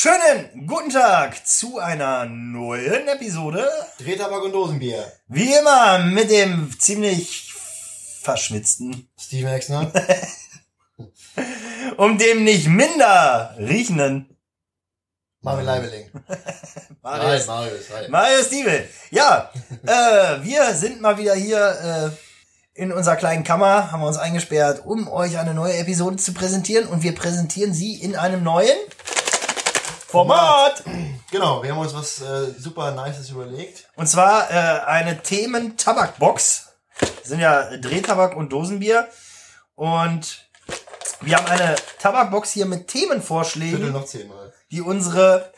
Schönen guten Tag zu einer neuen Episode. Drehtabak und Dosenbier. Wie immer mit dem ziemlich verschwitzten, Steven Exner. um dem nicht minder riechenden Marvin Leibeling. Marius, Marius. Hi. Marius Stiebel. Ja, äh, wir sind mal wieder hier äh, in unserer kleinen Kammer, haben wir uns eingesperrt, um euch eine neue Episode zu präsentieren. Und wir präsentieren sie in einem neuen Format. Genau, wir haben uns was äh, super Nices überlegt. Und zwar äh, eine Themen-Tabakbox. Das sind ja Drehtabak und Dosenbier. Und wir haben eine Tabakbox hier mit Viertel Themenvorschlägen, noch zehnmal. die unsere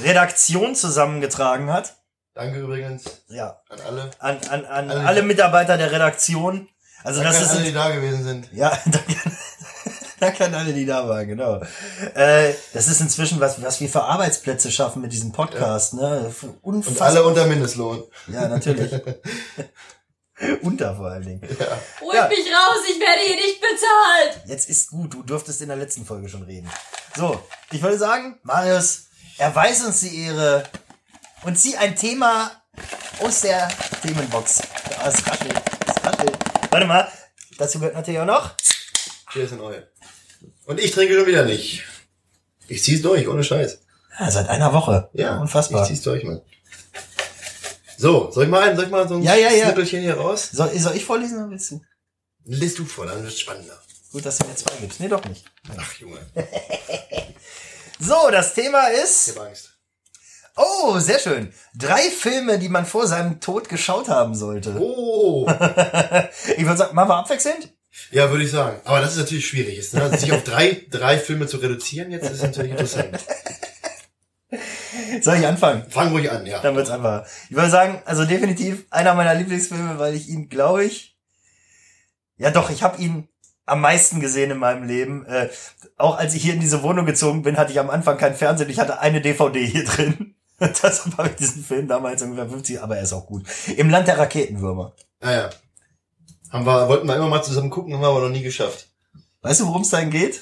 Redaktion zusammengetragen hat. Danke übrigens Ja, an alle. an, an, an Alle- alle Mitarbeiter der Redaktion. Also Danke das an alle, die da gewesen sind. ja, danke, danke an alle, die da waren, genau. Äh, das ist inzwischen was, was wir für Arbeitsplätze schaffen mit diesem Podcast, ne? Für Und Unfassbar. alle unter Mindestlohn. Ja, natürlich. Unter vor allen Dingen. Holt Ja. mich raus, ich werde hier nicht bezahlt. Jetzt ist gut, du durftest in der letzten Folge schon reden. So, ich würde sagen, Marius, erweis uns die Ehre und zieh ein Thema aus der Themenbox. Es raschelt, es raschelt. Warte mal, dazu gehört natürlich auch noch. Cheers an euch. Und ich trinke schon wieder nicht. Ich zieh's durch, ohne Scheiß. Ja, seit einer Woche. Ja, unfassbar. Ich zieh's durch, Mann. So, soll ich mal, soll ich mal so ein Ja, ja, ja. Schnippelchen hier raus? Soll, soll ich vorlesen oder willst du? Lies du vor, dann wird's spannender. Gut, dass du mir zwei gibst. Nee, doch nicht. Ach, Junge. So, das Thema Ich ist. hab Angst. Oh, sehr schön. Drei Filme, die man vor seinem Tod geschaut haben sollte. Oh! Ich würde sagen, machen wir abwechselnd? Ja, würde ich sagen. Aber das ist natürlich schwierig. Ist, ne? Sich auf drei, drei Filme zu reduzieren jetzt ist natürlich interessant. Soll ich anfangen? Fang ruhig an, ja. Dann wird's einfach. Ich würde sagen, also definitiv einer meiner Lieblingsfilme, weil ich ihn, glaube ich, ja doch, ich habe ihn am meisten gesehen in meinem Leben. Äh, auch als ich hier in diese Wohnung gezogen bin, hatte ich am Anfang kein Fernsehen. Ich hatte eine DVD hier drin. Das war ich diesen Film damals ungefähr 50, aber er ist auch gut. Im Land der Raketenwürmer. Naja. Haben wir, wollten wir immer mal zusammen gucken, haben wir aber noch nie geschafft. Weißt du, worum es da geht?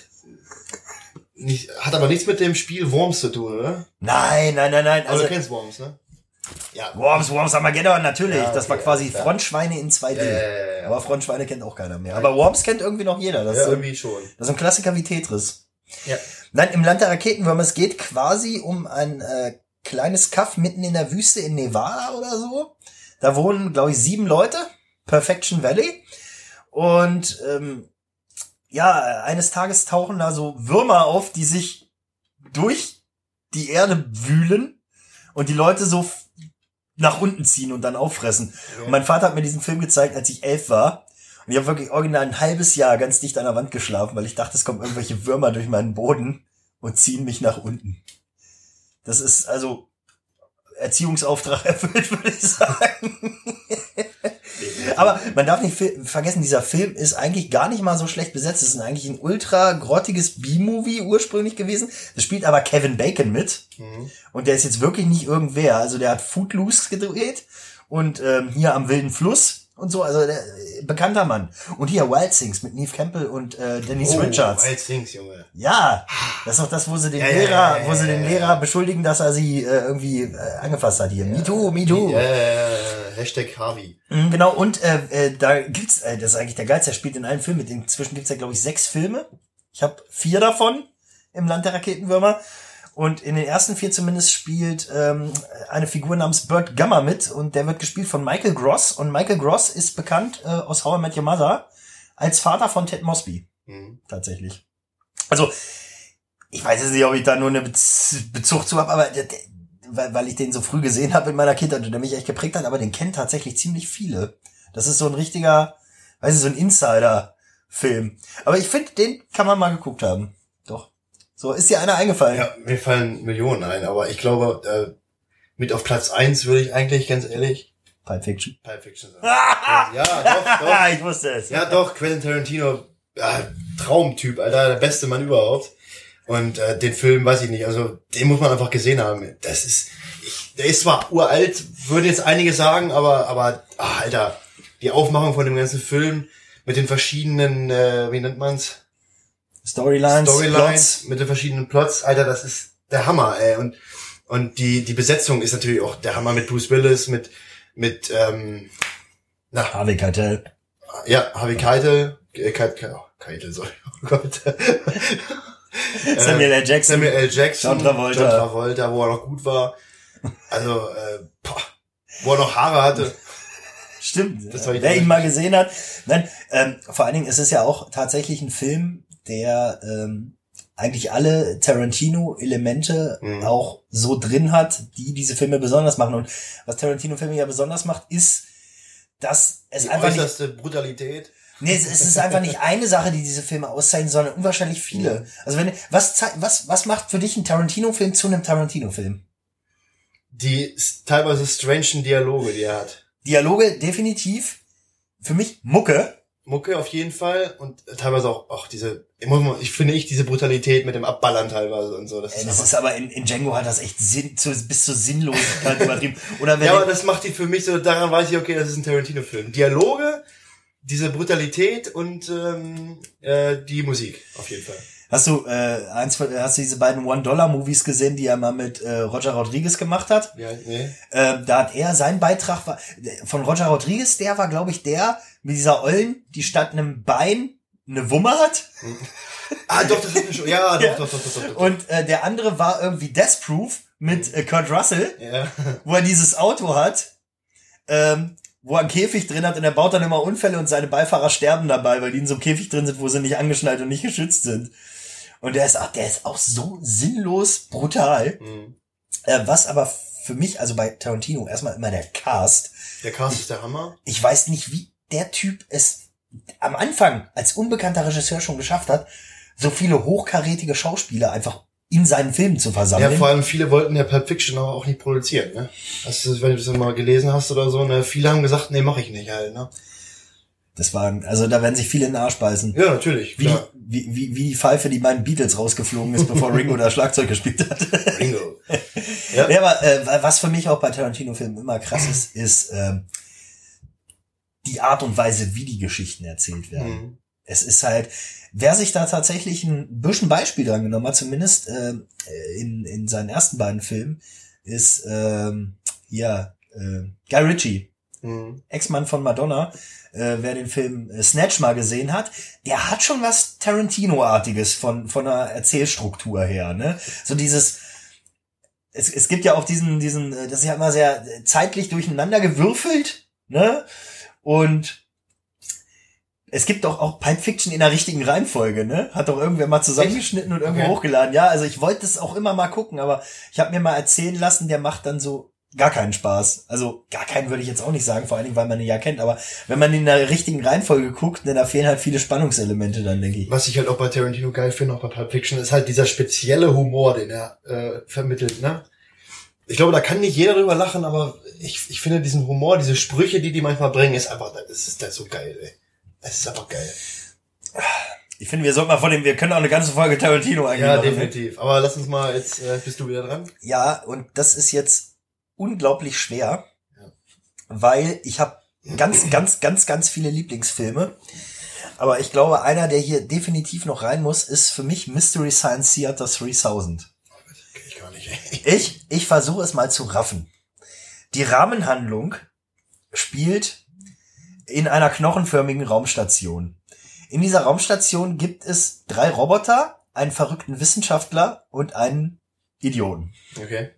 Nicht, hat aber nichts mit dem Spiel Worms zu tun, oder? Nein, nein, nein, nein. Aber Also du kennst Worms, ne? Ja. Worms, Worms Armageddon, natürlich. Ja, das war okay, quasi klar. Frontschweine in 2D. Ja, ja, ja, ja. Aber Frontschweine kennt auch keiner mehr. Aber Worms kennt irgendwie noch jeder. Das ja, ist so irgendwie schon. Das ist ein Klassiker wie Tetris. Ja. Nein, im Land der Raketenwürmer, es geht quasi um ein äh, kleines Kaff mitten in der Wüste in Nevada oder so. Da wohnen, glaube ich, sieben Leute. Perfection Valley. Und ähm, ja, eines Tages tauchen da so Würmer auf, die sich durch die Erde wühlen und die Leute so nach unten ziehen und dann auffressen. Und mein Vater hat mir diesen Film gezeigt, als ich elf war. Und ich habe wirklich original ein halbes Jahr ganz dicht an der Wand geschlafen, weil ich dachte, es kommen irgendwelche Würmer durch meinen Boden und ziehen mich nach unten. Das ist also Erziehungsauftrag erfüllt, würde ich sagen. Aber man darf nicht vergessen, dieser Film ist eigentlich gar nicht mal so schlecht besetzt. Es ist eigentlich ein ultra grottiges B-Movie ursprünglich gewesen. Das spielt aber Kevin Bacon mit. Mhm. Und der ist jetzt wirklich nicht irgendwer. Also der hat Footloose gedreht und ähm, hier am wilden Fluss und so. Also der, äh, bekannter Mann. Und hier Wild Things mit Neve Campbell und äh, Dennis Oh, Richards. Wild Things, Junge. Ja, das ist doch das, wo sie den Ja, ja, Lehrer, ja, ja, wo sie ja, den ja, Lehrer ja. beschuldigen, dass er sie äh, irgendwie äh, angefasst hat hier. Me too, me too. Äh, Hashtag Harvey. Mhm, Genau, und äh, äh, da gibt's, äh, das ist eigentlich der Geilste, er spielt in allen Filmen. Inzwischen gibt's ja, glaube ich, sechs Filme. Ich habe vier davon im Land der Raketenwürmer. Und in den ersten vier zumindest spielt ähm, eine Figur namens Burt Gummer mit und der wird gespielt von Michael Gross. Und Michael Gross ist bekannt äh, aus How I Met Your Mother als Vater von Ted Mosby, Mhm. tatsächlich. Also, ich weiß jetzt nicht, ob ich da nur einen Bez Bezug zu habe, aber der, der, weil, weil ich den so früh gesehen habe in meiner Kindheit und der mich echt geprägt hat, aber den kennen tatsächlich ziemlich viele. Das ist so ein richtiger, weiß ich, so ein Insider-Film. Aber ich finde, den kann man mal geguckt haben. Doch. So, ist dir einer eingefallen? Ja, mir fallen Millionen ein, aber ich glaube, äh, mit auf Platz eins würde ich eigentlich, ganz ehrlich, Pulp Fiction. Pulp Fiction sagen. ja, doch, doch. ich wusste es. Ja, doch, Quentin Tarantino, ja, Traumtyp, Alter, der beste Mann überhaupt. Und äh, den Film, weiß ich nicht, also den muss man einfach gesehen haben. Das ist, ich, der ist zwar uralt, würde jetzt einige sagen, aber, aber, ah, Alter, die Aufmachung von dem ganzen Film mit den verschiedenen, äh, wie nennt man's? Storylines, Storylines Plots. mit den verschiedenen Plots, Alter, das ist der Hammer, ey. Und, und die, die Besetzung ist natürlich auch der Hammer mit Bruce Willis, mit, mit, ähm, na, Harvey Keitel. ja, Harvey Keitel, äh, Keitel, oh, Keitel, sorry, oh Gott. Samuel L. Jackson. Samuel L. Jackson, John Travolta. John Travolta, wo er noch gut war. Also, äh, boah, wo er noch Haare hatte. Stimmt. Das war ich Wer ihn mal gesehen hat. Nein, ähm, vor allen Dingen ist es ja auch tatsächlich ein Film, der ähm, eigentlich alle Tarantino-Elemente Mhm. auch so drin hat, die diese Filme besonders machen. Und was Tarantino-Filme ja besonders macht, ist, dass es Die einfach nicht, äußerste Brutalität. Nee, es, ist einfach nicht eine Sache, die diese Filme auszeichnen, sondern unwahrscheinlich viele. Also wenn, was, was, was macht für dich ein Tarantino-Film zu einem Tarantino-Film? Die teilweise strangen Dialoge, die er hat. Dialoge definitiv. Für mich Mucke. Mucke auf jeden Fall und teilweise auch, auch diese, ich finde ich diese Brutalität mit dem Abballern teilweise und so. Das Ey, ist das ist aber in, in Django hat das echt Sinn, zu, bis zur Sinnlosigkeit übertrieben. Oder wenn ja, aber das macht die für mich so, daran weiß ich, okay, das ist ein Tarantino-Film. Dialoge, diese Brutalität und ähm, äh, die Musik, auf jeden Fall. hast du äh, eins von, hast du diese beiden One-Dollar-Movies gesehen, die er mal mit äh, Roger Rodriguez gemacht hat? Ja, nee. Ähm, da hat er sein Beitrag war, von Roger Rodriguez, der war, glaube ich, der mit dieser Ollen, die statt einem Bein eine Wumme hat. Ah, doch, das ist mir schon. Ja, doch, Ja. doch, doch, doch, doch, doch. Und äh, der andere war irgendwie Death Proof mit äh, Kurt Russell. ja. wo er dieses Auto hat, ähm, wo er einen Käfig drin hat und er baut dann immer Unfälle und seine Beifahrer sterben dabei, weil die in so einem Käfig drin sind, wo sie nicht angeschnallt und nicht geschützt sind. Und der ist auch, der ist auch so sinnlos brutal. Mhm. Äh, was aber für mich, also bei Tarantino, erstmal immer der Cast. Der Cast ist der Hammer. Ich weiß nicht, wie der Typ es am Anfang als unbekannter Regisseur schon geschafft hat, so viele hochkarätige Schauspieler einfach in seinen Filmen zu Ja, versammeln. vor allem viele wollten ja Pulp Fiction aber auch nicht produzieren, ne? Du, wenn du das mal gelesen hast oder so, ne? Viele haben gesagt, nee, mach ich nicht halt, ne? das waren, also da werden sich viele in den Arsch beißen. Ja, natürlich. Wie, Klar. wie, wie, wie die Pfeife, die meinen Beatles rausgeflogen ist, bevor Ringo da Schlagzeug gespielt hat. Bingo. ja, aber äh, was für mich auch bei Tarantino-Filmen immer krass ist, ist ähm, die Art und Weise, wie die Geschichten erzählt werden. Mhm. Es ist halt, wer sich da tatsächlich ein bisschen Beispiel dran genommen hat, zumindest ähm, in, in seinen ersten beiden Filmen, ist ähm, ja äh, Guy Ritchie. Mhm. Ex-Mann von Madonna, äh, wer den Film äh, Snatch mal gesehen hat, der hat schon was Tarantino-artiges von, von der Erzählstruktur her, ne? So dieses, es, es gibt ja auch diesen, diesen, äh, das ist ja immer sehr äh, zeitlich durcheinander gewürfelt, ne? Und es gibt doch auch Pipe Fiction in der richtigen Reihenfolge, ne? Hat doch irgendwer mal zusammengeschnitten und irgendwo Okay. hochgeladen. Ja, also ich wollte es auch immer mal gucken, aber ich habe mir mal erzählen lassen, der macht dann so gar keinen Spaß. Also gar keinen würde ich jetzt auch nicht sagen, vor allen Dingen, weil man ihn ja kennt. Aber wenn man in der richtigen Reihenfolge guckt, ne, da fehlen halt viele Spannungselemente dann, denke ich. Was ich halt auch bei Tarantino geil finde, auch bei Pulp Fiction, ist halt dieser spezielle Humor, den er äh, vermittelt, ne? Ich glaube, da kann nicht jeder drüber lachen, aber ich, ich finde diesen Humor, diese Sprüche, die die manchmal bringen, ist einfach, das ist, das ist so geil, ey. Das ist einfach geil. Ich finde, wir sollten mal von dem, wir können auch eine ganze Folge Tarantino eigentlich Ja, machen, ne? definitiv. Aber lass uns mal, jetzt äh, bist du wieder dran. Ja, und das ist jetzt unglaublich schwer, Ja. weil ich habe ganz, ganz, ganz, ganz viele Lieblingsfilme. Aber ich glaube, einer, der hier definitiv noch rein muss, ist für mich Mystery Science Theater 3000. Kenn ich gar nicht. Ich, ich versuche es mal zu raffen. Die Rahmenhandlung spielt in einer knochenförmigen Raumstation. In dieser Raumstation gibt es drei Roboter, einen verrückten Wissenschaftler und einen Idioten. Okay.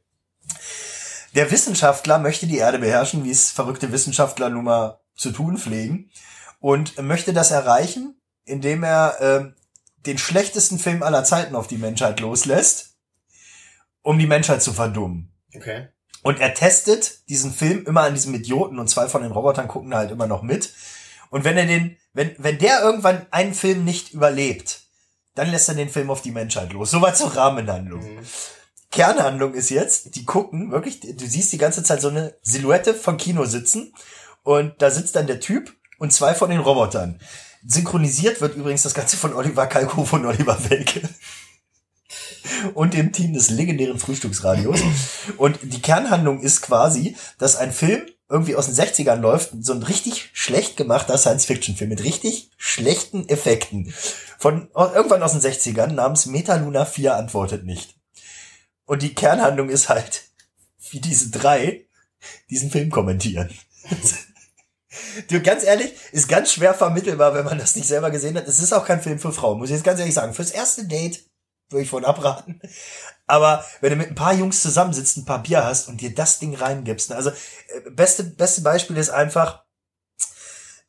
Der Wissenschaftler möchte die Erde beherrschen, wie es verrückte Wissenschaftler nun mal zu tun pflegen, und möchte das erreichen, indem er ähm, den schlechtesten Film aller Zeiten auf die Menschheit loslässt, um die Menschheit zu verdummen. Okay. Und er testet diesen Film immer an diesem Idioten und zwei von den Robotern gucken halt immer noch mit. Und wenn er den, wenn, wenn der irgendwann einen Film nicht überlebt, dann lässt er den Film auf die Menschheit los. Soweit zur Rahmenhandlung. Mhm. Kernhandlung ist jetzt, die gucken wirklich, du siehst die ganze Zeit so eine Silhouette von Kino sitzen und da sitzt dann der Typ und zwei von den Robotern. Synchronisiert wird übrigens das Ganze von Oliver Kalkofe und Oliver Welke. Und dem Team des legendären Frühstücksradios. Und die Kernhandlung ist quasi, dass ein Film irgendwie aus den 60ern läuft, so ein richtig schlecht gemachter Science-Fiction-Film mit richtig schlechten Effekten. Von irgendwann aus den 60ern namens Metaluna 4 antwortet nicht. Und die Kernhandlung ist halt, wie diese drei diesen Film kommentieren. Du, ganz ehrlich, ist ganz schwer vermittelbar, wenn man das nicht selber gesehen hat. Es ist auch kein Film für Frauen, muss ich jetzt ganz ehrlich sagen. Fürs erste Date würde ich von abraten. Aber wenn du mit ein paar Jungs zusammensitzt, ein paar Bier hast und dir das Ding reingibst, ne, also äh, beste beste Beispiel ist einfach,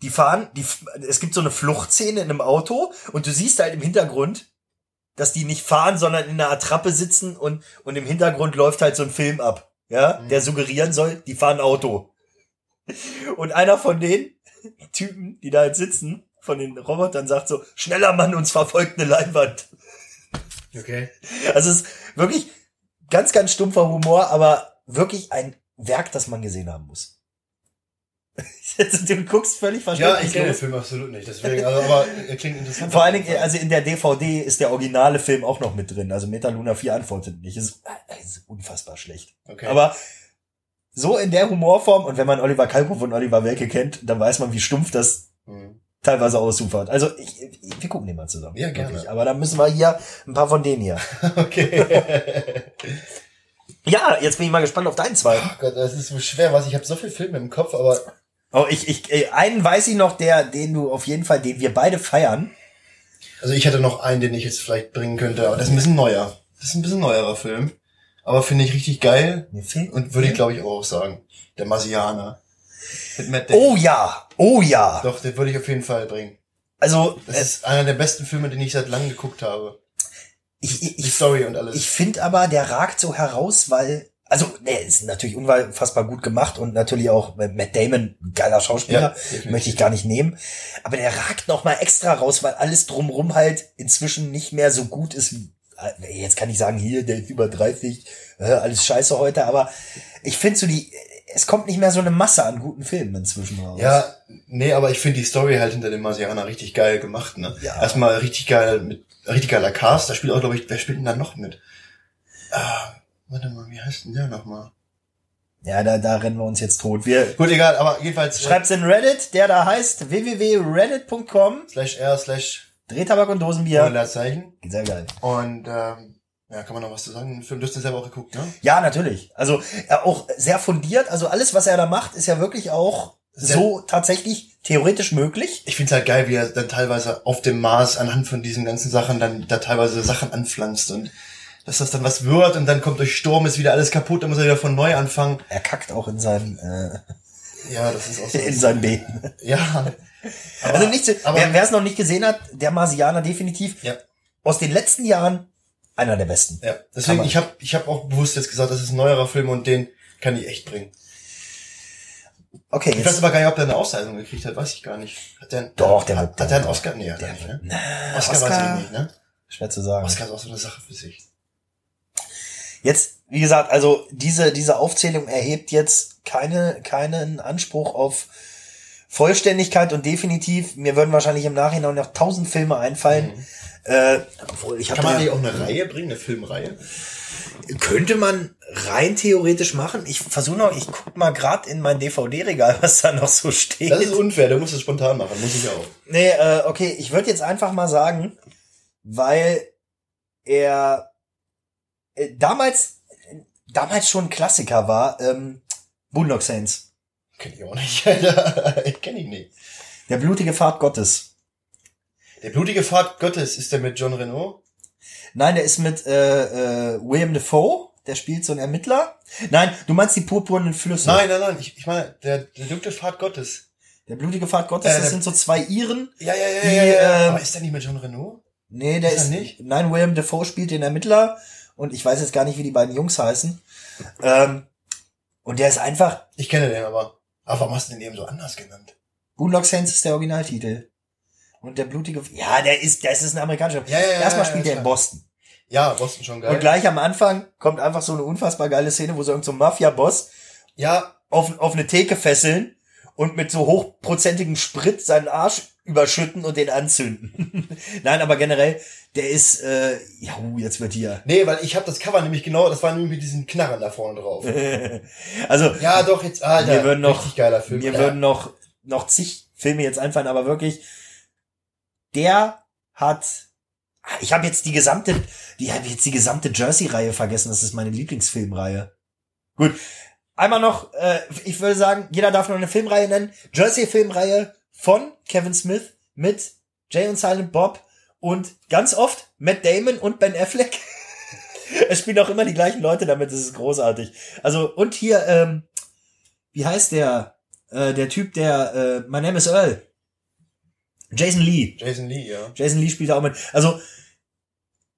die fahren, die, es gibt so eine Fluchtszene in einem Auto und du siehst halt im Hintergrund, dass die nicht fahren, sondern in einer Attrappe sitzen und und im Hintergrund läuft halt so ein Film ab, ja, der suggerieren soll, die fahren Auto. Und einer von den Typen, die da jetzt sitzen, von den Robotern sagt so, schneller Mann, uns verfolgt eine Leinwand. Okay. Also es ist wirklich ganz, ganz stumpfer Humor, aber wirklich ein Werk, das man gesehen haben muss. du guckst völlig Ja, verständlich. ich kenne den. Film absolut nicht, deswegen, also, aber er klingt interessant. Vor allen Dingen, also in der DVD ist der originale Film auch noch mit drin. Also Metaluna 4 antwortet nicht. Ist, äh, ist unfassbar schlecht. Okay. Aber so in der Humorform und wenn man Oliver Kalkofe und Oliver Welke kennt, dann weiß man, wie stumpf das Hm. Teilweise ausufert. Also ich, ich, wir gucken den mal zusammen. Ja, gerne. Wirklich. Aber dann müssen wir hier ein paar von denen hier. Okay. Ja, jetzt bin ich mal gespannt auf deinen zwei. Oh Gott, das ist so schwer, was ich habe so viele Filme im Kopf, aber Oh, ich, ich, äh, einen weiß ich noch, der, den du auf jeden Fall, den wir beide feiern. also ich hatte noch einen, den ich jetzt vielleicht bringen könnte, aber das ist ein bisschen neuer. Das ist ein bisschen neuerer Film, aber finde ich richtig geil Mir fehlt- und würde ich glaube ich auch sagen, der Marsianer. Oh ja, oh ja. Doch, den würde ich auf jeden Fall bringen. Also, Das äh, ist einer der besten Filme, den ich seit langem geguckt habe. ich, ich, Die Story und alles. ich finde aber, der ragt so heraus, weil, also, ne, ist natürlich unfassbar gut gemacht und natürlich auch Matt Damon, geiler Schauspieler, Ja, möchte ich gar nicht nehmen. Aber der ragt noch mal extra raus, weil alles drumrum halt inzwischen nicht mehr so gut ist. wie- äh, Jetzt kann ich sagen, hier, der ist über 30, äh, alles scheiße heute, aber ich finde so die, es kommt nicht mehr so eine Masse an guten Filmen inzwischen raus. Ja, nee, aber ich finde die Story halt hinter dem Marsianer richtig geil gemacht, ne? Ja. Erstmal richtig geil mit richtig geiler Cast, da spielt auch, glaube ich, wer spielt denn da noch mit? Ah, warte mal, wie heißt denn der nochmal? Ja, da, da rennen wir uns jetzt tot. Wir, Gut, egal, aber jedenfalls äh, Schreibt's in Reddit, der da heißt www.reddit.com, slash R slash Drehtabak und Dosenbier. Leerzeichen. Sehr geil. Und ähm, ja, kann man noch was zu sagen? Den Film, du hast den selber auch geguckt, ne? Ja, natürlich. Also äh, auch sehr fundiert. Also alles, was er da macht, ist ja wirklich auch so tatsächlich theoretisch möglich. Ich find's halt geil, wie er dann teilweise auf dem Mars anhand von diesen ganzen Sachen dann da teilweise Sachen anpflanzt und dass das dann was wird und dann kommt durch Sturm, ist wieder alles kaputt, dann muss er wieder von neu anfangen. Er kackt auch in seinem äh, Ja, das ist auch so. in seinem Beten. ja. Aber, also nicht, aber- wer es noch nicht gesehen hat, der Marsianer definitiv Ja. aus den letzten Jahren einer der besten. Ja, deswegen, ich habe ich hab auch bewusst jetzt gesagt, das ist ein neuerer Film und den kann ich echt bringen. Okay, Ich weiß jetzt aber gar nicht, ob der eine Auszeichnung gekriegt hat, weiß ich gar nicht. Hat der, Doch, der hat, hat der einen Oscar? Nee, hat er nicht, ne? Na, Oscar, weiß ich nicht, ne? schwer zu sagen. Oscar ist auch so eine Sache für sich. Jetzt, wie gesagt, also diese, diese Aufzählung erhebt jetzt keine, keinen Anspruch auf Vollständigkeit und definitiv, mir würden wahrscheinlich im Nachhinein noch tausend Filme einfallen. Äh, ich. Kann man habe eigentlich auch eine Reihe bringen, eine Filmreihe? könnte man rein theoretisch machen. Ich versuche noch, ich guck mal gerade in mein DVD-Regal, was da noch so steht. Das ist unfair, der muss es spontan machen, muss ich auch. Nee, äh, okay, ich würde jetzt einfach mal sagen, weil er äh, damals damals schon ein Klassiker war, ähm, Boondock Saints, Kenn ich auch nicht, Alter. Kenn ich nicht. der blutige Pfad Gottes. Der blutige Pfad Gottes, ist der mit John Renault? Nein, der ist mit äh, äh, William Defoe, der spielt so einen Ermittler. Nein, du meinst die purpurnen Flüsse. Nein, nein, nein, ich, ich meine, der, der dunkle Pfad Gottes. Der blutige Pfad Gottes, Äh, das der- sind so zwei Iren. Ja, ja, ja, Die, ja, ja. ähm, Aber ist der nicht mit John Renault? Nee, der Ist ist, nicht? Nein, William Defoe spielt den Ermittler und ich weiß jetzt gar nicht, wie die beiden Jungs heißen. Ähm, und der ist einfach Ich kenne den aber. Aber warum hast du den eben so anders genannt? Boondock Saints ist der Originaltitel. Und der blutige, ja, der ist, das ist ein amerikanischer. Ja, ja, ja, Erstmal spielt ja, er in. Boston. Ja, Boston schon geil. Und gleich am Anfang kommt einfach so eine unfassbar geile Szene, wo so irgendein so Mafia-Boss ja, auf, auf eine Theke fesseln und mit so hochprozentigem Sprit seinen Arsch überschütten und den anzünden. Nein, aber generell, der ist, äh, ja, jetzt wird hier. Nee, weil ich habe das Cover nämlich genau, das war nur mit diesen Knarren da vorne drauf. Also, Ja, doch, jetzt, Alter, mir würden noch, richtig geiler Film. mir ja. würden noch, noch zig Filme jetzt einfallen, aber wirklich, der hat, ich habe jetzt die gesamte, die habe jetzt die gesamte Jersey-Reihe vergessen. Das ist meine Lieblingsfilmreihe. Gut, einmal noch, äh, ich würde sagen, jeder darf noch eine Filmreihe nennen. Jersey-Filmreihe von Kevin Smith mit Jay und Silent Bob und ganz oft Matt Damon und Ben Affleck. es spielen auch immer die gleichen Leute damit, das ist großartig. Also, und hier, ähm, wie heißt der? Äh, der Typ, der, äh, My Name is Earl. Jason Lee. Jason Lee, ja. Jason Lee spielt da auch mit. Also,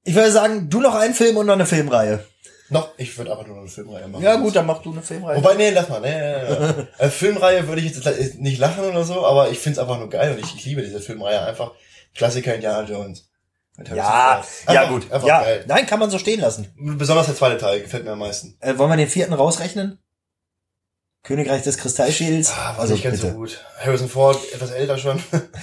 ich würde sagen, du noch einen Film und noch eine Filmreihe. Noch, ich würde einfach nur eine Filmreihe machen. Ja gut, dann mach du eine Filmreihe. Wobei, nee, lass mal, nee, nee, nee. äh, Filmreihe würde ich jetzt nicht lachen oder so, aber ich find's einfach nur geil und ich, ich liebe diese Filmreihe einfach. Klassiker Indiana Jones. Ja, Ford. ja Einfach- gut. Einfach ja, geil. nein, kann man so stehen lassen. Besonders der zweite Teil gefällt mir am meisten. Äh, wollen wir den vierten rausrechnen? Königreich des Kristallschilds. Ah, war also nicht ganz bitte. so gut. Harrison Ford, etwas älter schon.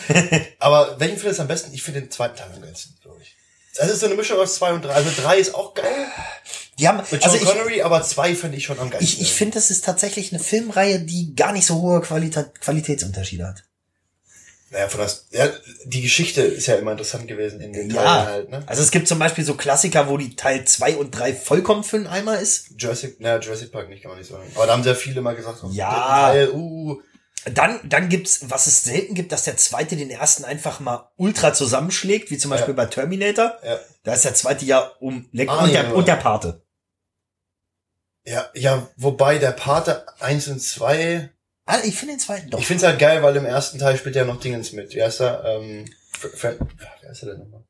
Aber welchen findest du am besten? Ich finde den zweiten Teil am geilsten, glaube ich. Das ist so eine Mischung aus zwei und drei. Also drei ist auch geil Die haben, mit John also ich, Connery, aber zwei finde ich schon am geilsten. ich, ich finde, das ist tatsächlich eine Filmreihe, die gar nicht so hohe Qualita Qualitätsunterschiede hat. Naja, von das, ja, die Geschichte ist ja immer interessant gewesen in den Ja, Teilen halt, ne? also es gibt zum Beispiel so Klassiker, wo die Teil zwei und drei vollkommen für einen Eimer ist. Jurassic, naja, Jurassic Park nicht, kann man nicht sagen. Aber da haben sehr viele mal gesagt, oh, Ja. Teil, uh, Dann, dann gibt's, was es selten gibt, dass der zweite den ersten einfach mal ultra zusammenschlägt, wie zum Beispiel bei Terminator. ja. Da ist der zweite ja um Leck Ah, und, ja, der, ja. und der Pate. Ja, ja, wobei der Pate 1 und 2, Ah, ich finde den zweiten doch. ich find's halt geil, weil im ersten Teil spielt ja noch Dingens mit. Wie heißt er? Ähm, Fr Fr wer ist er denn nochmal?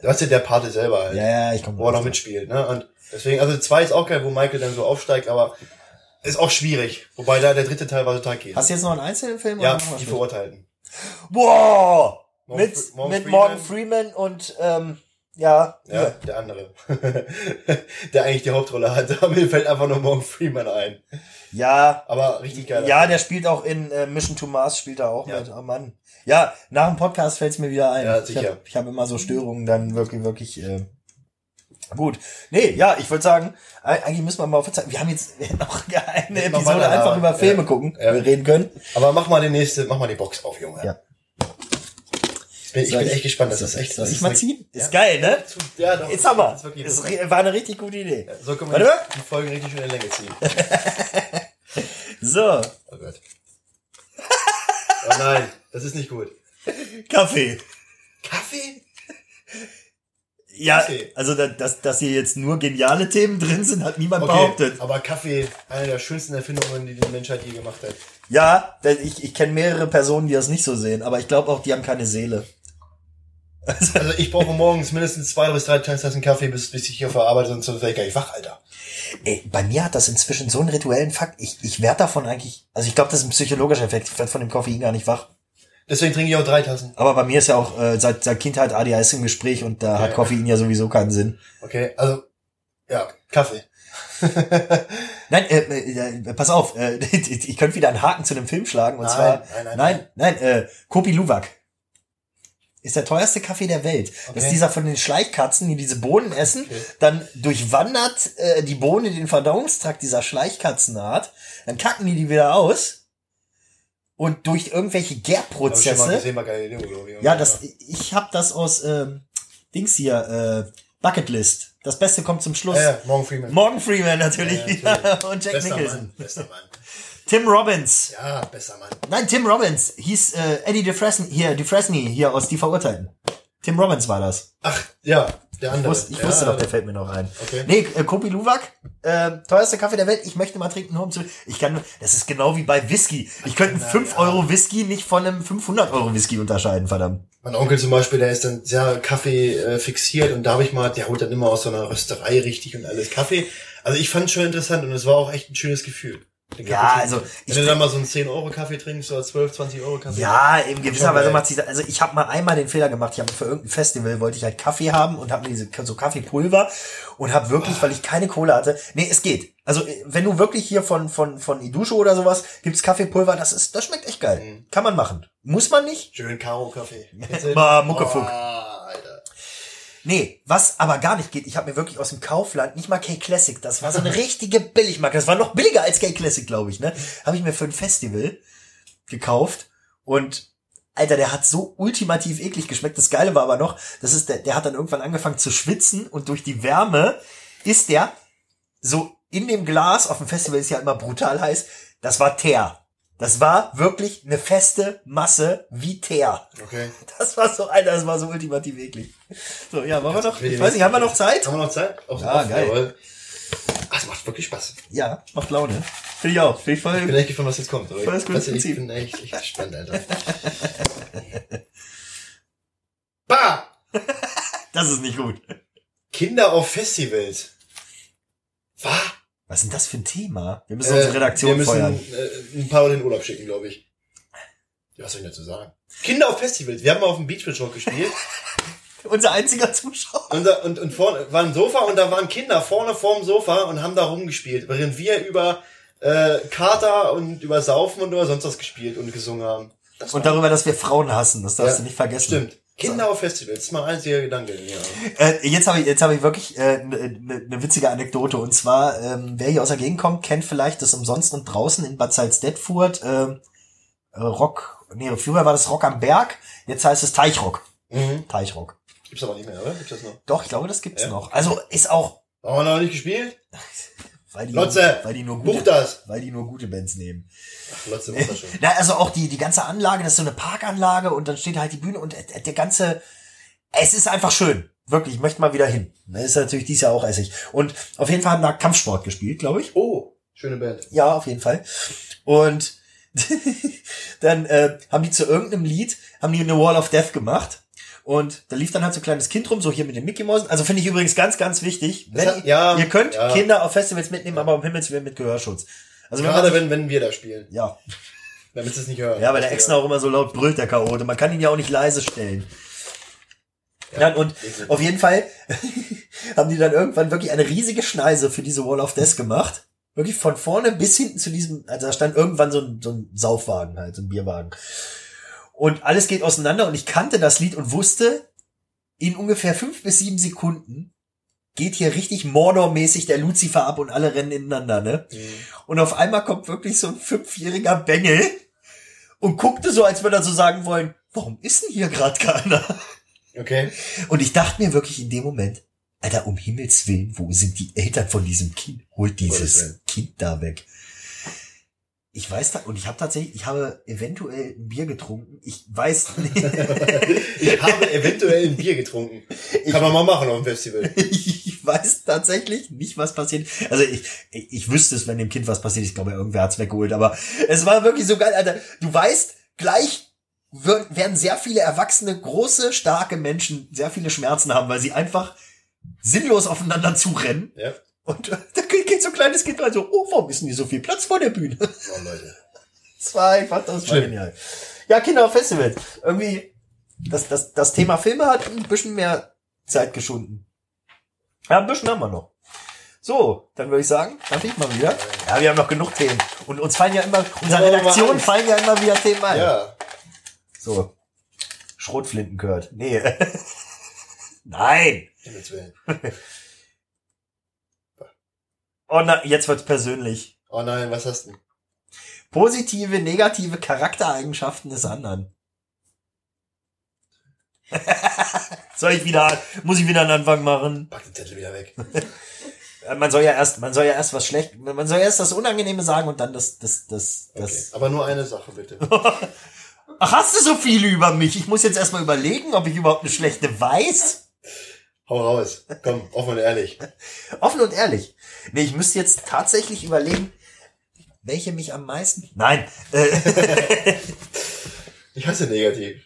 Du hast ja der Pate selber halt. ja, ja, ich komme wo er noch mitspielt, ne? Und deswegen, also zwei ist auch geil, wo Michael dann so aufsteigt, aber ist auch schwierig. Wobei da der dritte Teil war total geht. Hast du jetzt noch einen einzelnen Film? ja, die? Verurteilten. Wow! Morgan mit Fre- Morgan mit Freeman. Morgan Freeman und ähm, ja, Ja, ja. der andere. der eigentlich die Hauptrolle hat. Aber mir fällt einfach nur Morgan Freeman ein. ja, Aber richtig geil. ja, der spielt auch in äh, Mission to Mars spielt er auch Ja. mit. Oh Mann. Ja, nach dem Podcast fällt's mir wieder ein. Ja, Ich sicher. habe ich hab immer so Störungen dann wirklich, wirklich. Äh, Gut. Nee, ja, ich würde sagen, eig- eigentlich müssen wir mal verzeihen. Wir haben jetzt noch eine Episode einfach über Filme ja. gucken, Ja. wir reden können. Aber mach mal die nächste, mach mal die Box auf, Junge. Ja. Ich bin, ich bin echt gespannt, das ist echt. Soll ich ist mal ziehen? Ja. Ist geil, ne? Ja, doch. Jetzt haben wir. Das ist wirklich war eine richtig gute Idee. so können wir mal. die, die Folgen richtig schön in Länge ziehen. So, Oh Gott. Oh nein, das ist nicht gut. Kaffee. Kaffee? Ja, Kaffee. also da- dass, dass hier jetzt nur geniale Themen drin sind, hat niemand Okay, behauptet. aber Kaffee, eine der schönsten Erfindungen, die die Menschheit je gemacht hat. Ja, denn ich, ich kenne mehrere Personen, die das nicht so sehen, aber ich glaube auch, die haben keine Seele. Also ich brauche morgens mindestens zwei bis drei Tassen Kaffee, bis, bis ich hier verarbeite, sonst werde ich gar nicht wach, Alter. Ey, bei mir hat das inzwischen so einen rituellen Fakt. Ich, ich werde davon eigentlich, also ich glaube, das ist ein psychologischer Effekt. Ich werde von dem Koffein gar nicht wach. Deswegen trinke ich auch drei Tassen. Aber bei mir ist ja auch äh, seit, seit Kindheit ADHS im Gespräch und da hat Ja. Koffein ja sowieso keinen Sinn. Okay, also, ja, Kaffee. Nein, äh, äh, pass auf, äh, ich könnte wieder einen Haken zu einem Film schlagen und Nein, zwar, nein, nein, nein, nein, äh, Kopi Luwak. Ist der teuerste Kaffee der Welt. Das Okay. ist dieser von den Schleichkatzen, die diese Bohnen essen. Okay. Dann durchwandert äh, die Bohne den Verdauungstrakt dieser Schleichkatzenart. Dann kacken die die wieder aus. Und durch irgendwelche Gärprozesse. gesehen Galileo, ich. Ja, das, ich habe das aus ähm, Dings hier, äh, Bucketlist. Das Beste kommt zum Schluss. Ja, ja, Morgan Freeman. Morgan Freeman natürlich Ja, natürlich. und Jack bester Nicholson. Mann, bester Mann. Tim Robbins. Ja, besser Mann. Nein, Tim Robbins hieß äh, Eddie DeFresney hier, DeFresney hier aus Die Verurteilten. Tim Robbins war das. Ach, ja, der Ich andere. wusste, ich ja, wusste doch, der fällt mir noch ein. Okay. Nee, äh, Kopi Luwak, äh, teuerster Kaffee der Welt. Ich möchte mal trinken, nur um zu. Ich kann, nur- das ist genau wie bei Whisky. Ich könnte einen Na 5 ja. Euro Whisky nicht von einem 500 Euro Whisky unterscheiden, verdammt. Mein Onkel zum Beispiel, der ist dann sehr Kaffee äh, fixiert und da habe ich mal, der holt dann immer aus so einer Rösterei richtig und alles Kaffee. Also ich fand es schon interessant und es war auch echt ein schönes Gefühl. Ja, also ich Wenn du dann mal so einen 10-Euro-Kaffee trinkst oder 12, 20 Euro Kaffee. Ja, in gewisser Weise macht sich das, also ich habe mal einmal den Fehler gemacht, ich habe für irgendein Festival wollte ich halt Kaffee haben und habe mir diese so Kaffeepulver und habe wirklich, weil ich keine Kohle hatte, nee, es geht. Also äh, wenn du wirklich hier von von von Idusho oder sowas gibt's Kaffeepulver, das ist das schmeckt echt geil. Mhm. Kann man machen. Muss man nicht? Schön Karo-Kaffee. Mal Muckefuck. Alter. Nee, was aber gar nicht geht, ich habe mir wirklich aus dem Kaufland, nicht mal K-Classic, das war so eine richtige Billigmarke, das war noch billiger als K-Classic, glaube ich, ne? Habe ich mir für ein Festival gekauft und Alter, der hat so ultimativ eklig geschmeckt. Das Geile war aber noch, das ist der, der hat dann irgendwann angefangen zu schwitzen und durch die Wärme ist der so in dem Glas, auf dem Festival ist ja immer brutal heiß, das war Teer. Das war wirklich eine feste Masse wie Teer. Okay. Das war so, Alter, das war so ultimativ eklig. So, ja, wollen wir noch, ich weiß nicht, haben wir noch Zeit? Haben wir noch Zeit? Auch Ja, auch, geil. jawohl. Ach, es macht wirklich Spaß. Ja, macht Laune. Finde ich auch. Finde ich Ich bin voll. echt gespannt, was jetzt kommt. aber Voll das ich, du, ich bin echt, echt gespannt, Alter. bah! Das ist nicht gut. Kinder auf Festivals. Was? Was ist denn das für ein Thema? Wir müssen unsere Redaktion wir müssen, feuern. Äh, ein paar in den Urlaub schicken, glaube ich. Ja, was soll ich dazu sagen? Kinder auf Festivals. Wir haben mal auf dem Beachbridge Rock gespielt. Unser einziger Zuschauer. Und, da, und, und vorne war ein Sofa und da waren Kinder vorne vorm Sofa und haben da rumgespielt, während wir über äh, Kater und über Saufen und über sonst was gespielt und gesungen haben. Das Und darüber, dass wir Frauen hassen. Das darfst Ja, du nicht vergessen. Stimmt. Kinder auf Festivals, das ist mein einziger Gedanke. Ja. Äh, jetzt habe ich, jetzt habe ich wirklich eine äh, ne, ne, witzige Anekdote. Und zwar, ähm, wer hier aus der Gegend kommt, kennt vielleicht das umsonst und draußen in Bad Salzdetfurt ähm, äh, Rock. Nee, früher war das Rock am Berg. Jetzt heißt es Teichrock. Mhm. Teichrock. Gibt's aber nicht mehr, oder? Gibt's das noch? Doch, ich glaube, das gibt's Ja? noch. Also ist auch, Haben wir noch nicht gespielt? weil die, Lotze, weil die nur Buch gute, das. weil die nur gute Bands nehmen. Ach, Lotze macht das schon. Na, also auch die, die ganze Anlage, das ist so eine Parkanlage und dann steht halt die Bühne und der ganze, es ist einfach schön. Wirklich, ich möchte mal wieder hin. Das ist natürlich dieses Jahr auch Essig. Und auf jeden Fall haben da Kampfsport gespielt, glaube ich. Oh, schöne Band. Ja, auf jeden Fall. Und dann äh, haben die zu irgendeinem Lied, haben die eine Wall of Death gemacht. Und da lief dann halt so ein kleines Kind rum, so hier mit den Mickey Mouse. Also finde ich übrigens ganz, ganz wichtig. Wenn hat- ihr, ja, ihr könnt ja. Kinder auf Festivals mitnehmen, aber um Himmels Willen mit Gehörschutz. Also wenn Gerade sich, wenn, wenn wir da spielen. ja, Damit sie es nicht hören. ja, weil der Exner auch immer so laut brüllt, der Chaote. Man kann ihn ja auch nicht leise stellen. Ja, und definitiv. auf jeden Fall haben die dann irgendwann wirklich eine riesige Schneise für diese Wall of Death gemacht. Wirklich von vorne bis hinten zu diesem, also da stand irgendwann so ein, so ein Saufwagen halt, so ein Bierwagen. Und alles geht auseinander und ich kannte das Lied und wusste, in ungefähr fünf bis sieben Sekunden geht hier richtig Mordor-mäßig der Lucifer ab und alle rennen ineinander, ne? Mhm. Und auf einmal kommt wirklich so ein fünfjähriger Bengel und guckte so, als würde er so sagen wollen, warum ist denn hier gerade keiner? Okay. Und ich dachte mir wirklich in dem Moment, Alter, um Himmels Willen, wo sind die Eltern von diesem Kind? Holt dieses. Kind da weg. Ich weiß da, und ich habe tatsächlich, ich habe eventuell ein Bier getrunken. Ich weiß nicht. Ich habe eventuell ein Bier getrunken. Kann man mal machen auf dem Festival. ich weiß tatsächlich nicht, was passiert. Also ich, ich, ich wüsste es, wenn dem Kind was passiert. Ich glaube, irgendwer hat's weggeholt. Aber es war wirklich so geil, Alter. Du weißt, gleich wird, werden sehr viele erwachsene, große, starke Menschen sehr viele Schmerzen haben, weil sie einfach sinnlos aufeinander zurennen. Ja. Und äh, da geht so ein kleines Kind rein, so, oh, warum ist denn hier so viel Platz vor der Bühne? Oh, Leute. Das war einfach, das war Schlimm. genial. Ja, Kinder auf Festivals. Irgendwie, das, das, das Thema Filme hat ein bisschen mehr Zeit geschunden. Ja, ein bisschen haben wir noch. So, dann würde ich sagen, darf ich mal wieder? Ja, wir haben noch genug Themen. Und uns fallen ja immer, unserer Aber mal Redaktion eins. fallen ja immer wieder Themen ein. Ja. So. Schrotflinten gehört. Nee. Nein. Oh, na, jetzt wird's persönlich. Oh nein, was hast du? Positive, negative Charaktereigenschaften des anderen. Soll ich wieder, muss ich wieder einen Anfang machen? Pack den Zettel wieder weg. Äh, Man soll ja erst, man soll ja erst was schlecht, man soll erst das Unangenehme sagen und dann das, das, das, Okay. das. Aber nur eine Sache, bitte. Ach, hast du so viele über mich? Ich muss jetzt erstmal überlegen, ob ich überhaupt eine schlechte weiß. Hau raus. Komm, offen und ehrlich. Offen und ehrlich. Nee, ich müsste jetzt tatsächlich überlegen, welche mich am meisten. Nein. Ich hasse negativ.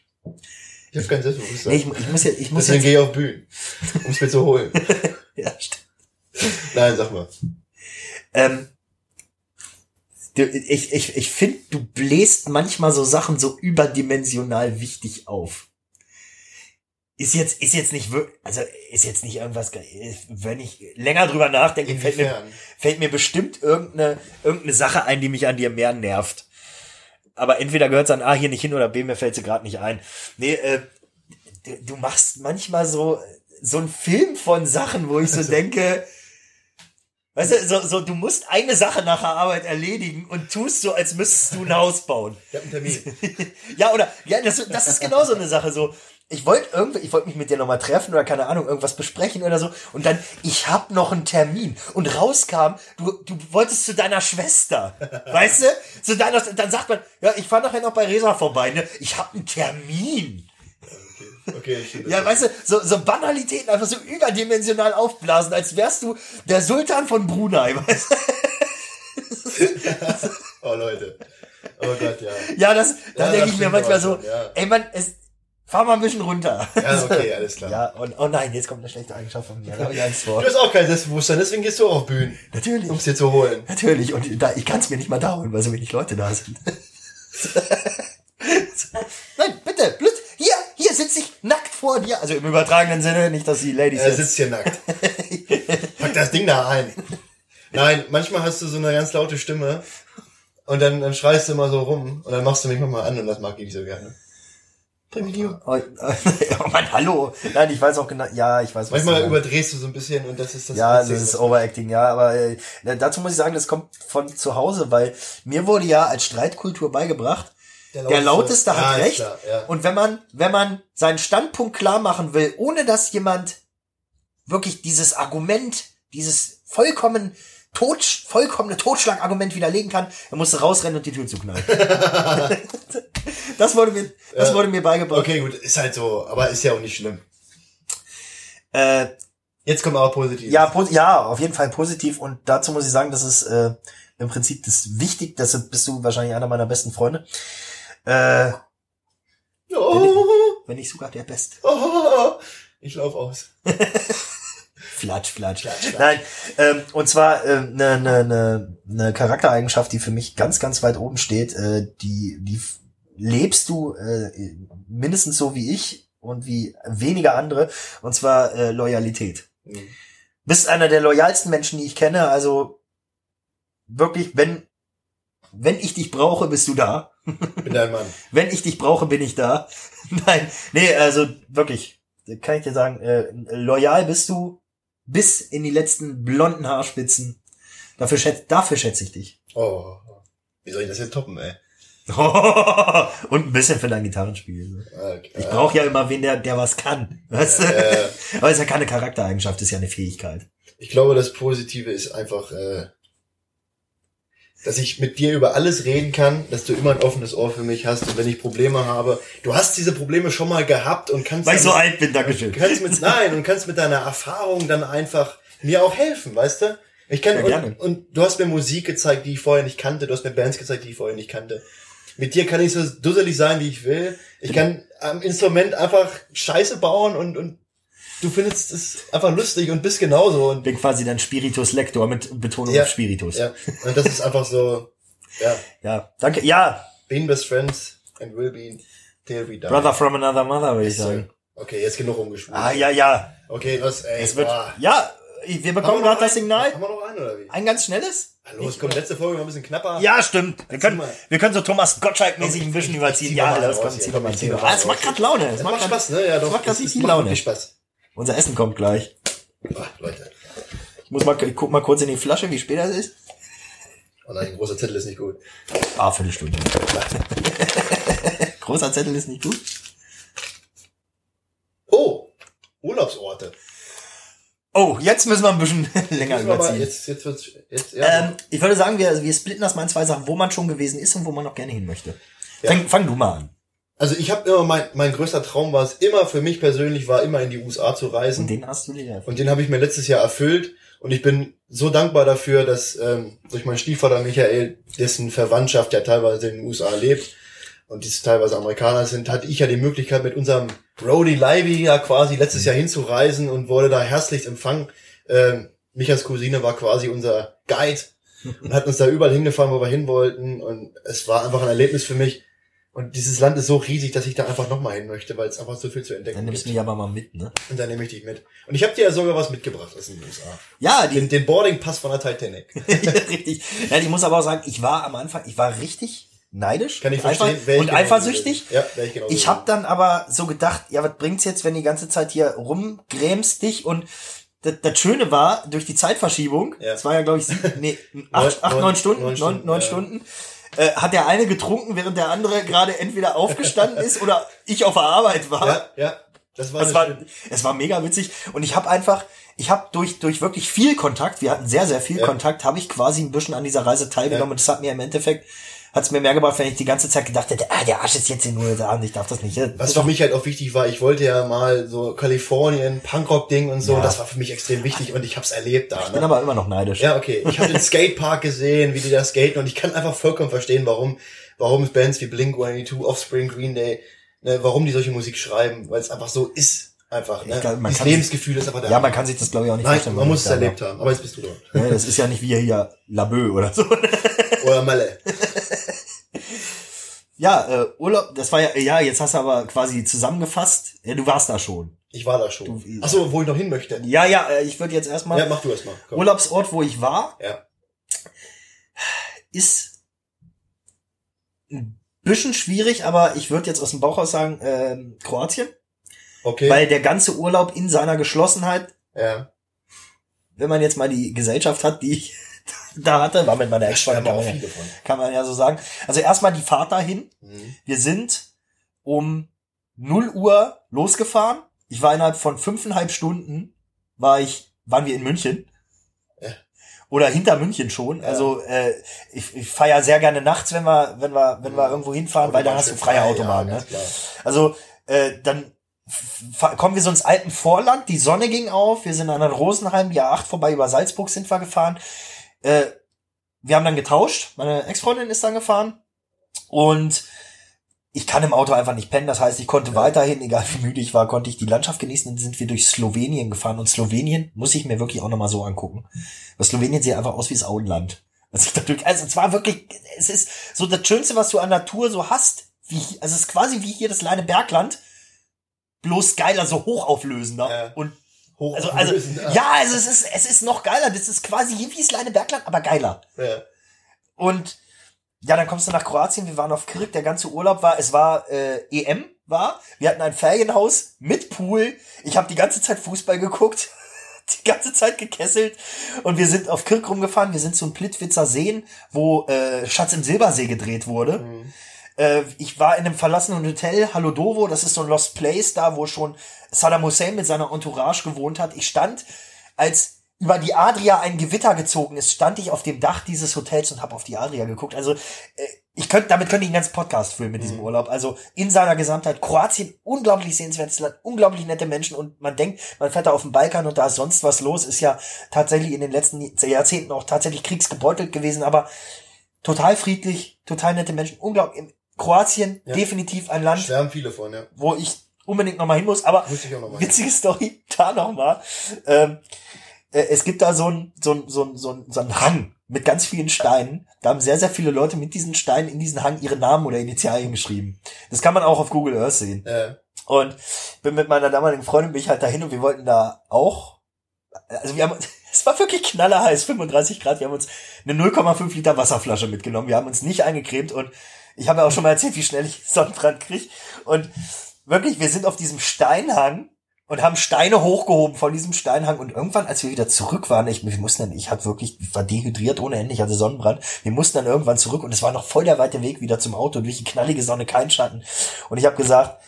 Ich habe kein Selbstbewusstsein. nee, ich, ich muss jetzt, ich muss Deswegen jetzt. gehe ich auf Bühnen, um es mir zu holen. Ja, stimmt. Nein, sag mal. Ähm, Du, ich ich, ich finde, du bläst manchmal so Sachen so überdimensional wichtig auf. Ist jetzt, ist jetzt nicht wirklich, also ist jetzt nicht irgendwas, ge- wenn ich länger drüber nachdenke, fällt mir, fällt mir bestimmt irgendeine, irgendeine Sache ein, die mich an dir mehr nervt. Aber entweder gehört es an A hier nicht hin oder B, mir fällt sie gerade nicht ein. Nee, äh, du, du machst manchmal so, so einen Film von Sachen, wo ich so denke, weißt du, so, so, du musst eine Sache nach der Arbeit erledigen und tust so, als müsstest du ein Haus bauen. Ich hab einen Termin. Ja, oder, ja, das, das ist genau so eine Sache, so, ich wollte irgendwie, ich wollte mich mit dir nochmal treffen oder keine Ahnung, irgendwas besprechen oder so und dann, ich hab noch einen Termin und rauskam, du, du wolltest zu deiner Schwester, weißt du, zu deiner, dann sagt man, ja, ich fahr nachher noch bei Resa vorbei, ne, ich hab einen Termin. Okay, stimmt. Ja, weißt du, so, so Banalitäten einfach so überdimensional aufblasen, als wärst du der Sultan von Brunei, weißt du? Oh, Leute. Oh Gott, ja. Ja, das, da Ja, denke ich mir manchmal so, ja. ey man, es, fahr mal ein bisschen runter. Ja, okay, alles klar. Ja, und, oh nein, jetzt kommt eine schlechte Eigenschaft von mir, da hab ich Angst vor. Du hast auch kein Selbstbewusstsein, deswegen gehst du auch auf Bühnen, Natürlich, um es dir zu holen. natürlich, und da, ich kann es mir nicht mal da holen, weil so wenig Leute da sind. nein, bitte, bloß, hier, hier sitze ich nackt vor dir, also im übertragenen Sinne, nicht, dass die Ladies Er sitzt hier nackt. Pack das Ding da ein. Nein, manchmal hast du so eine ganz laute Stimme und dann, dann schreist du immer so rum und dann machst du mich manchmal an und das mag ich nicht so gerne. Nie um. Oh, oh Mann, hallo. Nein, ich weiß auch genau. Ja, ich weiß was. Manchmal überdrehst du so ein bisschen und das ist das. ja, das Witzige, ist was- Overacting, ja, aber äh, dazu muss ich sagen, das kommt von zu Hause, weil mir wurde ja als Streitkultur beigebracht, der Lauteste hat Ja, ist recht. klar, ja. Und wenn man, wenn man seinen Standpunkt klar machen will, ohne dass jemand wirklich dieses Argument, dieses vollkommen tot, vollkommene Totschlagargument widerlegen kann, dann musst du rausrennen und die Tür zuknallen. das wurde mir, das Ja. wurde mir beigebracht. Okay, gut, ist halt so, aber ist ja auch nicht schlimm. Äh, Jetzt kommt aber positiv. Ja, pos- ja, auf jeden Fall positiv. Und dazu muss ich sagen, das ist äh, im Prinzip das wichtig. Das bist du wahrscheinlich einer meiner besten Freunde. Äh, Oh, wenn nicht sogar der Beste. oh, ich lauf aus. Flatsch, flatsch. Nein, ähm, und zwar eine äh, ne, ne, ne, ne Charaktereigenschaft, die für mich ganz, ganz weit oben steht. Äh, die, die lebst du äh, mindestens so wie ich und wie wenige andere. Und zwar äh, Loyalität. Hm. bist einer der loyalsten Menschen, die ich kenne. Also wirklich, wenn wenn ich dich brauche, bist du da. Bin dein Mann. Wenn ich dich brauche, bin ich da. Nein, nee, also wirklich, kann ich dir sagen, äh, loyal bist du bis in die letzten blonden Haarspitzen. Dafür, schätz, dafür schätze ich dich. Oh, wie soll ich das jetzt toppen, ey? Und ein bisschen für dein Gitarrenspiel. Okay. Ich brauche ja immer wen, der, der was kann. Weißt du? Äh, Aber es ist ja keine Charaktereigenschaft, es ist ja eine Fähigkeit. ich glaube, das Positive ist einfach, äh, dass ich mit dir über alles reden kann, dass du immer ein offenes Ohr für mich hast und wenn ich Probleme habe, du hast diese Probleme schon mal gehabt und kannst Weil ich so alt bin, Dankeschön. kannst mit nein und kannst mit deiner Erfahrung dann einfach mir auch helfen, weißt du? Ich kann Ja, gerne. und, und du hast mir Musik gezeigt, die ich vorher nicht kannte, du hast mir Bands gezeigt, die ich vorher nicht kannte. Mit dir kann ich so dusselig sein, wie ich will. Ich kann am Instrument einfach Scheiße bauen und und du findest es einfach lustig und bist genauso und bin quasi dein Spiritus Lektor mit Betonung Ja, auf Spiritus. ja, und das ist einfach so ja, ja, danke. Ja, being best friends and will be till we die. Brother from another mother, würde ich sagen. Okay, jetzt genug rumgeschwurbelt. Ah, ja, ja. Okay, was ey, Es wird, boah. ja, wir bekommen gerade das? Signal. Haben wir noch einen oder wie? Ein ganz schnelles? Hallo, es kommt letzte Folge war ein bisschen knapper. Ja, stimmt. Wir können, wir können so Thomas Gottschalk-mäßig ein bisschen überziehen. Ja, das kommt, zieh doch mal, zieh doch mal. Ah, Es macht grad Laune. Es Das macht macht Spaß, ne? Ja, doch. macht Es- richtig es Laune. Spaß. Unser Essen kommt gleich. Ach, Leute. Ich muss mal, ich guck mal kurz in die Flasche, wie spät das ist. Oh nein, ein großer Zettel ist nicht gut. Ah, Viertelstunde. Großer Zettel ist nicht gut. Oh, Urlaubsorte. Oh, jetzt müssen wir ein bisschen länger überziehen. jetzt, jetzt wird's, jetzt, ja. Ähm, ich würde sagen, wir, wir splitten das mal in zwei Sachen, wo man schon gewesen ist und wo man noch gerne hin möchte. Ja. Fang, fang du mal an. Also ich habe immer, mein, mein größter Traum war es immer, für mich persönlich war immer in die USA zu reisen. Und den hast du dir erfüllt. Und den habe ich mir letztes Jahr erfüllt. Und ich bin so dankbar dafür, dass ähm, durch meinen Stiefvater Michael, dessen Verwandtschaft ja teilweise in den USA lebt und die teilweise Amerikaner sind, hatte ich ja die Möglichkeit, mit unserem Roadie Livey ja quasi letztes Jahr hinzureisen und wurde da herzlich empfangen. Ähm, Michas Cousine war quasi unser Guide und hat uns da überall hingefahren, wo wir hin wollten. Und es war einfach ein Erlebnis für mich. Und dieses Land ist so riesig, dass ich da einfach nochmal hin möchte, weil es einfach so viel zu entdecken Dann nimmst gibt. du mich aber mal mit, ne? Und dann nehme ich dich mit. Und ich habe dir ja sogar was mitgebracht aus den USA. Ja, die, Den, den Boarding-Pass von der Titanic. richtig. Ja, ich muss aber auch sagen, ich war am Anfang, ich war richtig neidisch. Kann ich verstehen. ich Und genauso eifersüchtig. Ja, ich genau Ich habe dann aber so gedacht, ja, was bringt's jetzt, wenn die ganze Zeit hier rumgrämst dich und das, das Schöne war, durch die Zeitverschiebung, Ja. es war ja, glaube ich, sieben, nee, acht, acht, Neun- neun Stunden, neun neun, Stunden, neun ja. Stunden, äh, hat der eine getrunken, während der andere gerade entweder aufgestanden ist oder ich auf der Arbeit war. Ja, ja. Das war, Es war, es war mega witzig und ich habe einfach, ich habe durch durch wirklich viel Kontakt, wir hatten sehr sehr viel Ja. Kontakt, habe ich quasi ein bisschen an dieser Reise teilgenommen Ja. und das hat mir im Endeffekt hat's mir mehr gebracht, wenn ich die ganze Zeit gedacht hätte, ah, der Arsch ist jetzt in den USA und ich darf das nicht. Das Was für mich halt auch wichtig war, ich wollte ja mal so Kalifornien, Punkrock-Ding und so, Ja. das war für mich extrem wichtig und ich hab's erlebt da. ich bin Ne? aber immer noch neidisch. Ja, okay. Ich habe den Skatepark gesehen, wie die da skaten und ich kann einfach vollkommen verstehen, warum, warum es Bands wie Blink-182, Offspring, Green Day, ne, warum die solche Musik schreiben, weil es einfach so ist. Einfach, ne? Glaub, kann Lebensgefühl ist einfach da. Ja, man kann sich das glaube ich auch nicht Nein, vorstellen. man muss es erlebt haben. Aber jetzt bist du dort. war. Ja, das ist ja nicht wie hier Labö oder so. Oder Malle. Ja, äh, Urlaub, das war ja, ja, jetzt hast du aber quasi zusammengefasst. Ja, du warst da schon. Ich war da schon. Du- Ach so, wo ich noch hin möchte. Ja, ja, äh, ich würde jetzt erstmal Ja, mach du erst mal. Komm. Urlaubsort, wo ich war, Ja. ist ein bisschen schwierig, aber ich würde jetzt aus dem Bauch aus sagen, ähm, Kroatien. Okay. Weil der ganze Urlaub in seiner Geschlossenheit, ja. wenn man jetzt mal die Gesellschaft hat, die ich da hatte, war mit meiner Ex-Freundin, auch man ja- viele von. kann man ja so sagen. Also erstmal die Fahrt dahin. Mhm. Wir sind um 0 Uhr losgefahren. Ich war innerhalb von fünfeinhalb Stunden, war ich, waren wir in München. Ja. Oder hinter München schon. Ja. Also äh, ich, ich fahre ja sehr gerne nachts, wenn wir, wenn wir, wenn wir Mhm. irgendwo hinfahren, weil da hast du freie Autobahn. Ja, ne? Also äh, dann kommen wir so ins Alpenvorland, die Sonne ging auf, wir sind an den Rosenheim, die A8 vorbei, über Salzburg sind wir gefahren. Äh, wir haben dann getauscht, meine Ex-Freundin ist dann gefahren. Und ich kann im Auto einfach nicht pennen, das heißt, ich konnte weiterhin, egal wie müde ich war, konnte ich die Landschaft genießen. Dann sind wir durch Slowenien gefahren. Und Slowenien muss ich mir wirklich auch nochmal so angucken. Weil Slowenien sieht einfach aus wie das Auenland. Also, dadurch, also es war wirklich, es ist so das Schönste, was du an Natur so hast, wie, also es ist quasi wie hier das kleine Bergland, bloß geiler, so hochauflösender. Ja. und Hoch also, also, ja, also es ist, es ist noch geiler. Das ist quasi wie das kleine Bergland, aber geiler. ja. Und ja, dann kommst du nach Kroatien. Wir waren auf Kirk, der ganze Urlaub war, es war äh, EM war. Wir hatten ein Ferienhaus mit Pool. Ich habe die ganze Zeit Fußball geguckt, die ganze Zeit gekesselt und wir sind auf Kirk rumgefahren. Wir sind zu einem Plitwitzer Seen, wo äh, Schatz im Silbersee gedreht wurde. Mhm. Äh, ich war in einem verlassenen Hotel, Halodovo, das ist so ein Lost Place da, wo schon Saddam Hussein mit seiner Entourage gewohnt hat. Ich stand, als über die Adria ein Gewitter gezogen ist, stand ich auf dem Dach dieses Hotels und habe auf die Adria geguckt. Also äh, ich könnte, damit könnte ich einen ganzen Podcast füllen mit diesem Mhm. Urlaub. Also in seiner Gesamtheit Kroatien, unglaublich sehenswertes Land, unglaublich nette Menschen und man denkt, man fährt da auf den Balkan und da ist sonst was los, ist ja tatsächlich in den letzten Jahrzehnten auch tatsächlich kriegsgebeutelt gewesen, aber total friedlich, total nette Menschen, unglaublich. Kroatien, Ja. definitiv ein Land, Schwärmen viele von, ja. wo ich unbedingt nochmal hin muss, aber Muss ich auch noch witzige Story, da nochmal. Ähm, äh, es gibt da so ein, so ein, so ein, so ein, so ein Hang mit ganz vielen Steinen. Da haben sehr, sehr viele Leute mit diesen Steinen in diesen Hang ihre Namen oder Initialien geschrieben. Das kann man auch auf Google Earth sehen. Ja. Und bin mit meiner damaligen Freundin bin ich halt dahin und wir wollten da auch, also wir haben, es war wirklich knallerheiß, 35 Grad, wir haben uns eine 0,5 Liter Wasserflasche mitgenommen, wir haben uns nicht eingecremt und ich habe ja auch schon mal erzählt, wie schnell ich Sonnenbrand krieg und wirklich, wir sind auf diesem Steinhang und haben Steine hochgehoben von diesem Steinhang und irgendwann, als wir wieder zurück waren, ich, wir mussten dann, ich hatte wirklich, ich war dehydriert ohne Ende, ich hatte Sonnenbrand, wir mussten dann irgendwann zurück und es war noch voll der weite Weg wieder zum Auto, durch die knallige Sonne, kein Schatten und ich habe gesagt,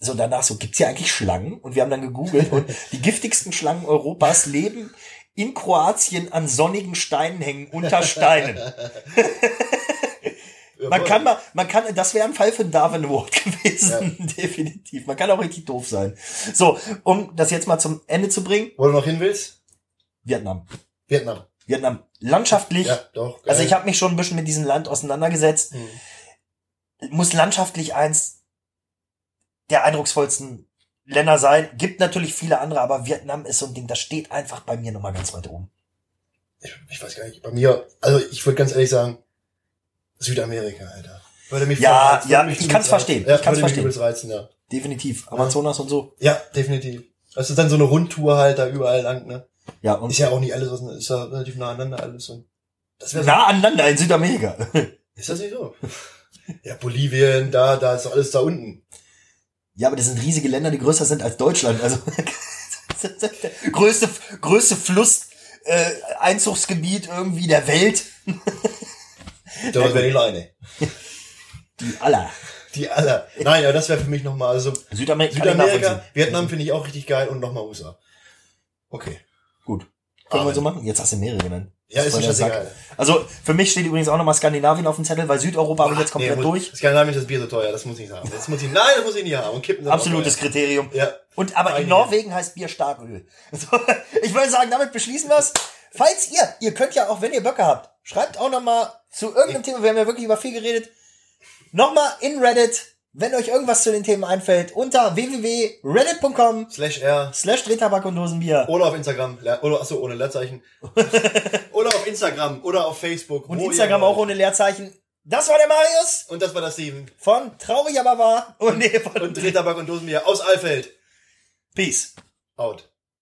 so danach so, gibt's hier eigentlich Schlangen? Und wir haben dann gegoogelt und die giftigsten Schlangen Europas leben in Kroatien an sonnigen Steinen hängen, unter Steinen. Man kann mal, man kann, das wäre ein Fall für einen Darwin Award gewesen, definitiv. Man kann auch richtig doof sein. So, um das jetzt mal zum Ende zu bringen, Wo du noch hin willst? Vietnam. Vietnam. Vietnam, landschaftlich, Ja, doch. geil. also ich habe mich schon ein bisschen mit diesem Land auseinandergesetzt, Hm. muss landschaftlich eins der eindrucksvollsten Länder sein. Gibt natürlich viele andere, aber Vietnam ist so ein Ding, das steht einfach bei mir nochmal ganz weit oben. ich, ich weiß gar nicht, bei mir, also ich würde ganz ehrlich sagen, Südamerika, Alter. Würde mich Ja, voll- ja, mich ich kann's reizen. verstehen. Ja, Ich kann's würde mich verstehen. reizen, ja. Definitiv. Amazonas und so. Ja, definitiv. Das ist dann so eine Rundtour halt da überall lang, ne? Ja, und Ist ja auch nicht alles, aus- ist ja relativ nah aneinander alles und das wäre so, nah aneinander in Südamerika. ist das nicht so? Ja, Bolivien, da, da ist doch alles da unten. Ja, aber das sind riesige Länder, die größer sind als Deutschland. Also größte größte Fluss äh, Einzugsgebiet irgendwie der Welt. Dort wäre die Leine. Die aller. Die aller. Nein, aber das wäre für mich nochmal, also Südamerika. Südamerika, Vietnam finde ich auch richtig geil und nochmal USA. Okay. Gut. Können wir so machen? Jetzt hast du mehrere genannt. Ja, ist mir scheißegal. Also für mich steht übrigens auch nochmal Skandinavien auf dem Zettel, weil Südeuropa habe ich jetzt komplett nee, durch. Skandinavien ist das Bier so teuer, das muss ich nicht haben. Das muss ich, nein, das muss ich nicht haben. Und kippen Absolutes. Kriterium. Ja. Und aber in Einige. Norwegen heißt Bier Starköl. So, ich würde sagen, damit beschließen wir es. Falls ihr, ihr könnt ja auch, wenn ihr Böcke habt, schreibt auch nochmal zu irgendeinem Thema, wir haben ja wirklich über viel geredet, nochmal in Reddit, wenn euch irgendwas zu den Themen einfällt, unter www.reddit.com Slash R. slash Drehtabak und Dosenbier. Oder auf Instagram. Le- Oder, achso, ohne Leerzeichen. oder auf Instagram. Oder auf Facebook. Und wo ihr Instagram wollt. auch ohne Leerzeichen. Das war der Marius Und das war das Steven. von Traurig aber wahr. Und, nee, von Und Drehtabak und Dosenbier aus Alfeld. Peace. Out.